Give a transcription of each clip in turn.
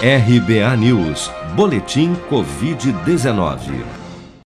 RBA News, Boletim Covid-19.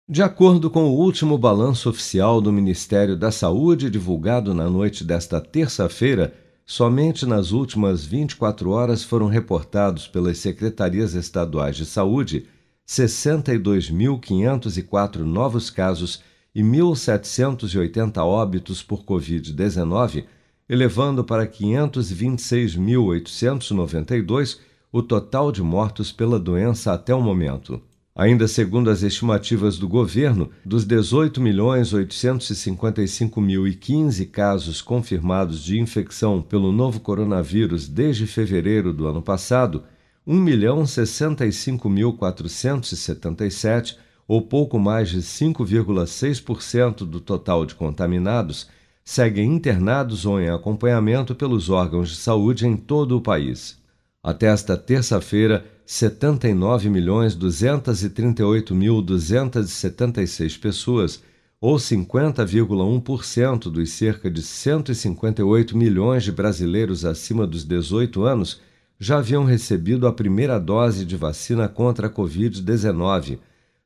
De acordo com o último balanço oficial do Ministério da Saúde, divulgado na noite desta terça-feira, somente nas últimas 24 horas foram reportados pelas secretarias estaduais de saúde 62.504 novos casos e 1.780 óbitos por Covid-19, elevando para 526.892 o total de mortos pela doença até o momento. Ainda segundo as estimativas do governo, dos 18.855.015 casos confirmados de infecção pelo novo coronavírus desde fevereiro do ano passado, 1.065.477, ou pouco mais de 5,6% do total de contaminados, seguem internados ou em acompanhamento pelos órgãos de saúde em todo o país. Até esta terça-feira, 79.238.276 pessoas, ou 50,1% dos cerca de 158 milhões de brasileiros acima dos 18 anos, já haviam recebido a primeira dose de vacina contra a Covid-19,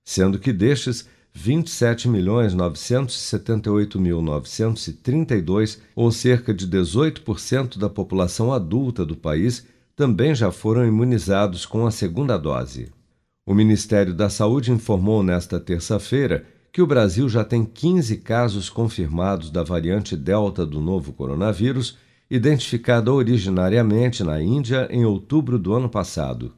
sendo que destes, 27.978.932, ou cerca de 18% da população adulta do país, também já foram imunizados com a segunda dose. O Ministério da Saúde informou nesta terça-feira que o Brasil já tem 15 casos confirmados da variante Delta do novo coronavírus, identificada originariamente na Índia em outubro do ano passado.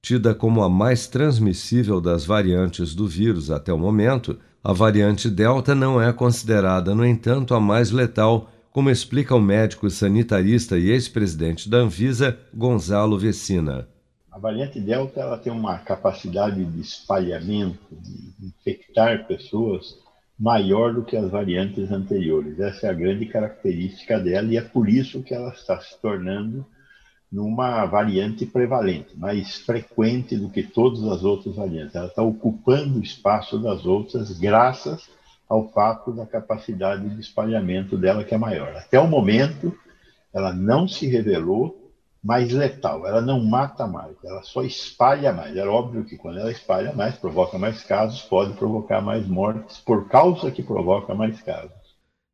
Tida como a mais transmissível das variantes do vírus até o momento, a variante Delta não é considerada, no entanto, a mais letal como explica o médico sanitarista e ex-presidente da Anvisa, Gonzalo Vecina. A variante Delta ela tem uma capacidade de espalhamento, de infectar pessoas, maior do que as variantes anteriores. Essa é a grande característica dela e é por isso que ela está se tornando numa variante prevalente, mais frequente do que todas as outras variantes. Ela está ocupando o espaço das outras graças ao fato da capacidade de espalhamento dela que é maior. Até o momento, ela não se revelou mais letal, ela não mata mais, ela só espalha mais. É óbvio que quando ela espalha mais, provoca mais casos, pode provocar mais mortes por causa que provoca mais casos.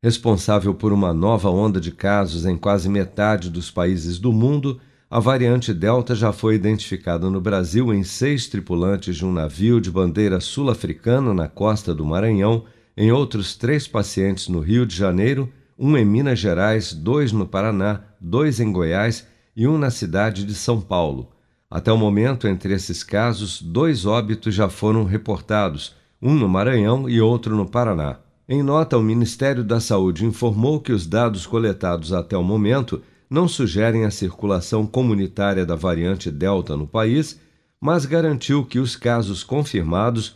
Responsável por uma nova onda de casos em quase metade dos países do mundo, a variante Delta já foi identificada no Brasil em seis tripulantes de um navio de bandeira sul-africana na costa do Maranhão em outros três pacientes no Rio de Janeiro, um em Minas Gerais, dois no Paraná, dois em Goiás e um na cidade de São Paulo. Até o momento, entre esses casos, dois óbitos já foram reportados, um no Maranhão e outro no Paraná. Em nota, o Ministério da Saúde informou que os dados coletados até o momento não sugerem a circulação comunitária da variante Delta no país, mas garantiu que os casos confirmados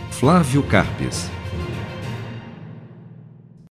Flávio Carpes.